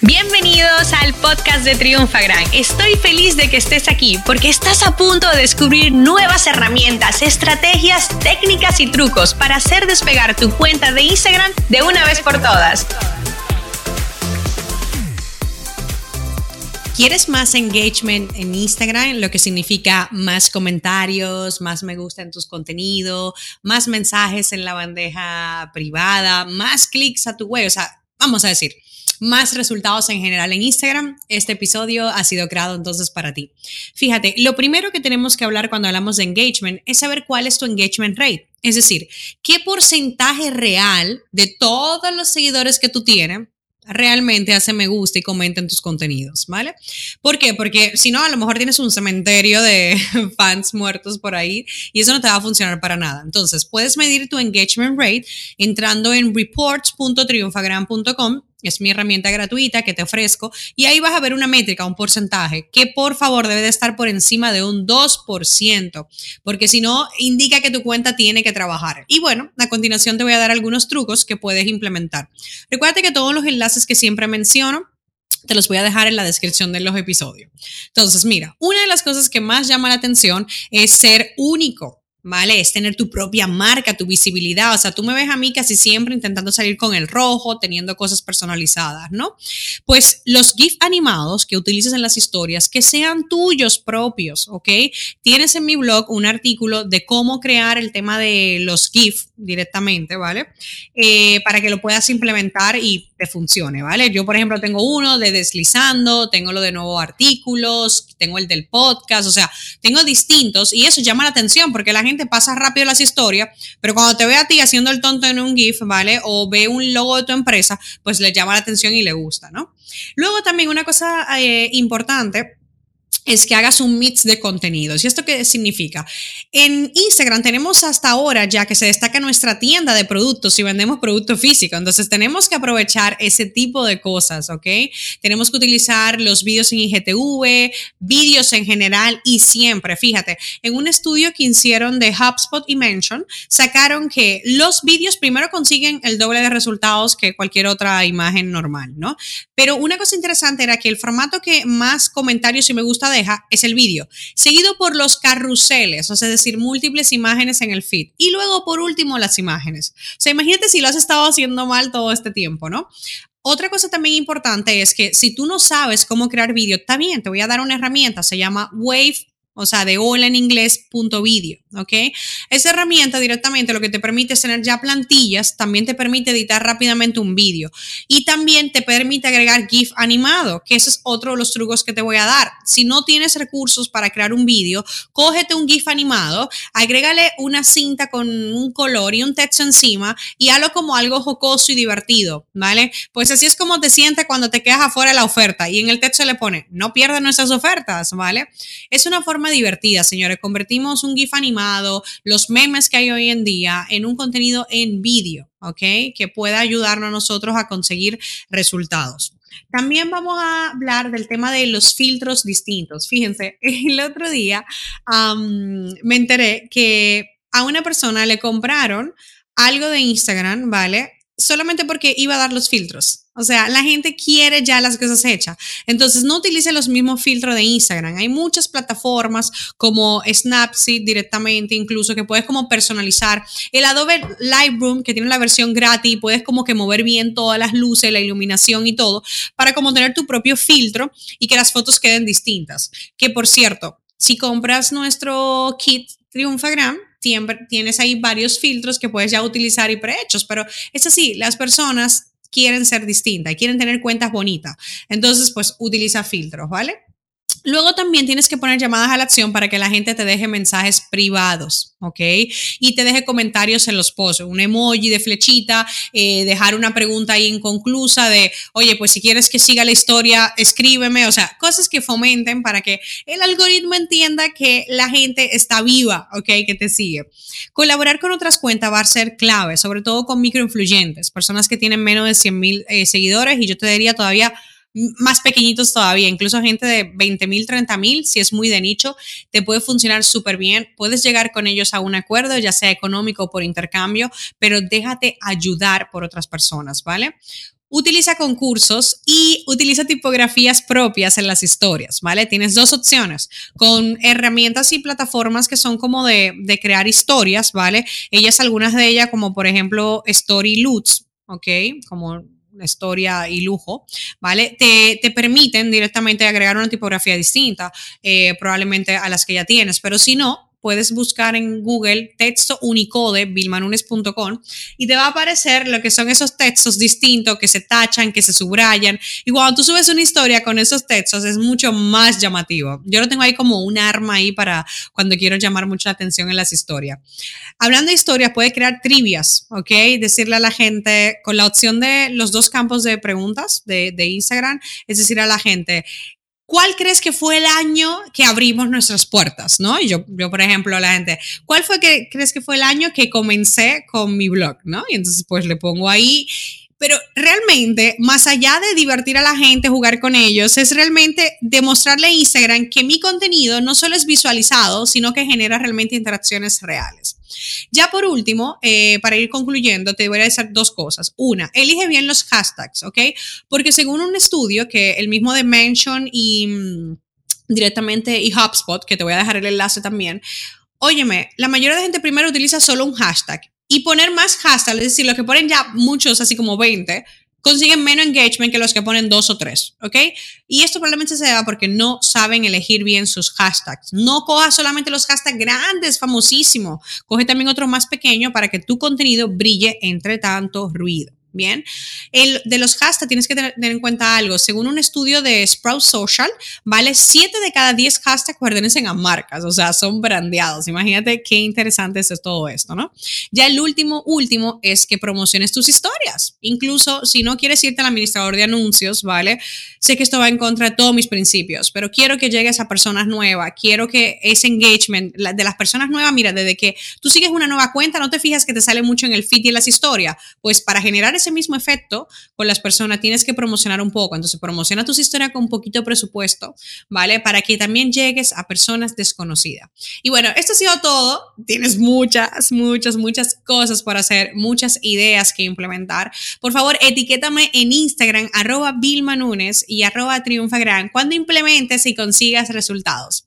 Bienvenidos al podcast de Triunfagram. Estoy feliz de que estés aquí porque estás a punto de descubrir nuevas herramientas, estrategias, técnicas y trucos para hacer despegar tu cuenta de Instagram de una vez por todas. ¿Quieres más engagement en Instagram? Lo que significa más comentarios, más me gusta en tus contenidos, más mensajes en la bandeja privada, más clics a tu web. O sea, vamos a decir, más resultados en general en Instagram, este episodio ha sido creado entonces para ti. Fíjate, lo primero que tenemos que hablar cuando hablamos de engagement es saber cuál es tu engagement rate. Es decir, qué porcentaje real de todos los seguidores que tú tienes realmente hace me gusta y comenta en tus contenidos, ¿vale? ¿Por qué? Porque si no, a lo mejor tienes un cementerio de fans muertos por ahí y eso no te va a funcionar para nada. Entonces, puedes medir tu engagement rate entrando en reports.triunfagram.com es mi herramienta gratuita que te ofrezco y ahí vas a ver una métrica, un porcentaje, que por favor debe de estar por encima de un 2%, porque si no, indica que tu cuenta tiene que trabajar. Y bueno, a continuación te voy a dar algunos trucos que puedes implementar. Recuerda que todos los enlaces que siempre menciono, te los voy a dejar en la descripción de los episodios. Entonces, mira, una de las cosas que más llama la atención es ser único. ¿Vale? Es tener tu propia marca, tu visibilidad. O sea, tú me ves a mí casi siempre intentando salir con el rojo, teniendo cosas personalizadas, ¿no? Pues los GIF animados que utilices en las historias, que sean tuyos propios, ¿ok? Tienes en mi blog un artículo de cómo crear el tema de los GIF directamente, ¿vale? Eh, para que lo puedas implementar y te funcione, ¿vale? Yo, por ejemplo, tengo uno de deslizando, tengo lo de nuevos artículos, tengo el del podcast, o sea, tengo distintos y eso llama la atención porque la gente pasa rápido las historias, pero cuando te ve a ti haciendo el tonto en un GIF, ¿vale? O ve un logo de tu empresa, pues le llama la atención y le gusta, ¿no? Luego también una cosa eh, importante es que hagas un mix de contenidos. ¿Y esto qué significa? En Instagram tenemos hasta ahora ya que se destaca nuestra tienda de productos y vendemos producto físico. Entonces tenemos que aprovechar ese tipo de cosas, ¿ok? Tenemos que utilizar los vídeos en IGTV, vídeos en general y siempre, fíjate, en un estudio que hicieron de HubSpot y Mention, sacaron que los vídeos primero consiguen el doble de resultados que cualquier otra imagen normal, ¿no? Pero una cosa interesante era que el formato que más comentarios y me gusta deja es el vídeo, seguido por los carruseles, o sea, es decir, múltiples imágenes en el feed. Y luego, por último, las imágenes. O sea, imagínate si lo has estado haciendo mal todo este tiempo, ¿no? Otra cosa también importante es que si tú no sabes cómo crear vídeo, también te voy a dar una herramienta, se llama Wave o sea, de hola en inglés punto video, ¿ok? Esa herramienta directamente lo que te permite es tener ya plantillas, también te permite editar rápidamente un vídeo y también te permite agregar GIF animado, que ese es otro de los trucos que te voy a dar. Si no tienes recursos para crear un vídeo, cógete un GIF animado, agrégale una cinta con un color y un texto encima y hazlo como algo jocoso y divertido, ¿vale? Pues así es como te sientes cuando te quedas afuera de la oferta y en el texto le pone, no pierdas nuestras ofertas, ¿vale? Es una forma divertida, señores. Convertimos un GIF animado, los memes que hay hoy en día, en un contenido en vídeo, ¿ok? Que pueda ayudarnos a nosotros a conseguir resultados. También vamos a hablar del tema de los filtros distintos. Fíjense, el otro día me enteré que a una persona le compraron algo de Instagram, ¿vale? Solamente porque iba a dar los filtros. O sea, la gente quiere ya las cosas hechas. Entonces, no utilice los mismos filtros de Instagram. Hay muchas plataformas como Snapseed directamente, incluso que puedes como personalizar. El Adobe Lightroom, que tiene la versión gratis, puedes como que mover bien todas las luces, la iluminación y todo, para como tener tu propio filtro y que las fotos queden distintas. Que por cierto, si compras nuestro kit Triunfagram, tienes ahí varios filtros que puedes ya utilizar y prehechos, pero es así, las personas quieren ser distintas, quieren tener cuentas bonitas. Entonces, pues utiliza filtros, ¿vale? Luego también tienes que poner llamadas a la acción para que la gente te deje mensajes privados, ¿ok? Y te deje comentarios en los posts, un emoji de flechita, eh, dejar una pregunta inconclusa de, oye, pues si quieres que siga la historia, escríbeme, o sea, cosas que fomenten para que el algoritmo entienda que la gente está viva, ¿ok? Que te sigue. Colaborar con otras cuentas va a ser clave, sobre todo con microinfluyentes, personas que tienen menos de 100 mil eh, seguidores y yo te diría todavía más pequeñitos todavía, incluso gente de 20 mil, 30 mil, si es muy de nicho, te puede funcionar súper bien. Puedes llegar con ellos a un acuerdo, ya sea económico o por intercambio, pero déjate ayudar por otras personas, ¿vale? utiliza concursos y utiliza tipografías propias en las historias, ¿vale? Tienes dos opciones, con herramientas y plataformas que son como de, de crear historias, ¿vale? Ellas, algunas de ellas, como por ejemplo Story Loots, ¿ok? Como historia y lujo, ¿vale? Te, te, permiten directamente agregar una tipografía distinta, eh, probablemente a las que ya tienes, pero si no, puedes buscar en Google texto unicode bilmanunes.com y te va a aparecer lo que son esos textos distintos que se tachan, que se subrayan. Y cuando tú subes una historia con esos textos es mucho más llamativo. Yo lo tengo ahí como un arma ahí para cuando quiero llamar mucha atención en las historias. Hablando de historias, puede crear trivias, ¿ok? Decirle a la gente con la opción de los dos campos de preguntas de Instagram, es decir, a la gente, ¿Cuál crees que fue el año que abrimos nuestras puertas? ¿No? Yo, yo, por ejemplo, a la gente, ¿cuál fue que crees que fue el año que comencé con mi blog? ¿No? Y entonces, pues le pongo ahí. Pero realmente, más allá de divertir a la gente, jugar con ellos, es realmente demostrarle a Instagram que mi contenido no solo es visualizado, sino que genera realmente interacciones reales. Ya por último, eh, para ir concluyendo, te voy a decir dos cosas. Una, elige bien los hashtags, ¿ok? Porque según un estudio que el mismo de Mention y mm, directamente y HubSpot, que te voy a dejar el enlace también, óyeme, la mayoría de gente primero utiliza solo un hashtag y poner más hashtags, es decir, lo que ponen ya muchos, así como 20, consiguen menos engagement que los que ponen dos o tres, ¿ok? Y esto probablemente se deba porque no saben elegir bien sus hashtags. No coja solamente los hashtags grandes, famosísimos. Coge también otro más pequeño para que tu contenido brille entre tanto ruido. Bien, el, de los hashtags tienes que tener, en cuenta algo. Según un estudio de Sprout Social, vale 7 de cada 10 hashtags pertenecen a marcas, o sea, son brandeados. Imagínate qué interesante es todo esto, ¿no? Ya el último, último es que promociones tus historias. Incluso si no quieres irte al administrador de anuncios, ¿vale? Sé que esto va en contra de todos mis principios, pero quiero que llegues a personas nuevas. Quiero que ese engagement de las personas nuevas, mira, desde que tú sigues una nueva cuenta, no te fijas que te sale mucho en el feed y en las historias. Pues para generar ese mismo efecto con las personas tienes que promocionar un poco. Entonces, promociona tus historias con un poquito de presupuesto, ¿vale? Para que también llegues a personas desconocidas. Y bueno, esto ha sido todo. Tienes muchas, muchas, muchas cosas por hacer, muchas ideas que implementar. Por favor, etiquétame en Instagram, arroba Nunes y arroba triunfagran cuando implementes y consigas resultados.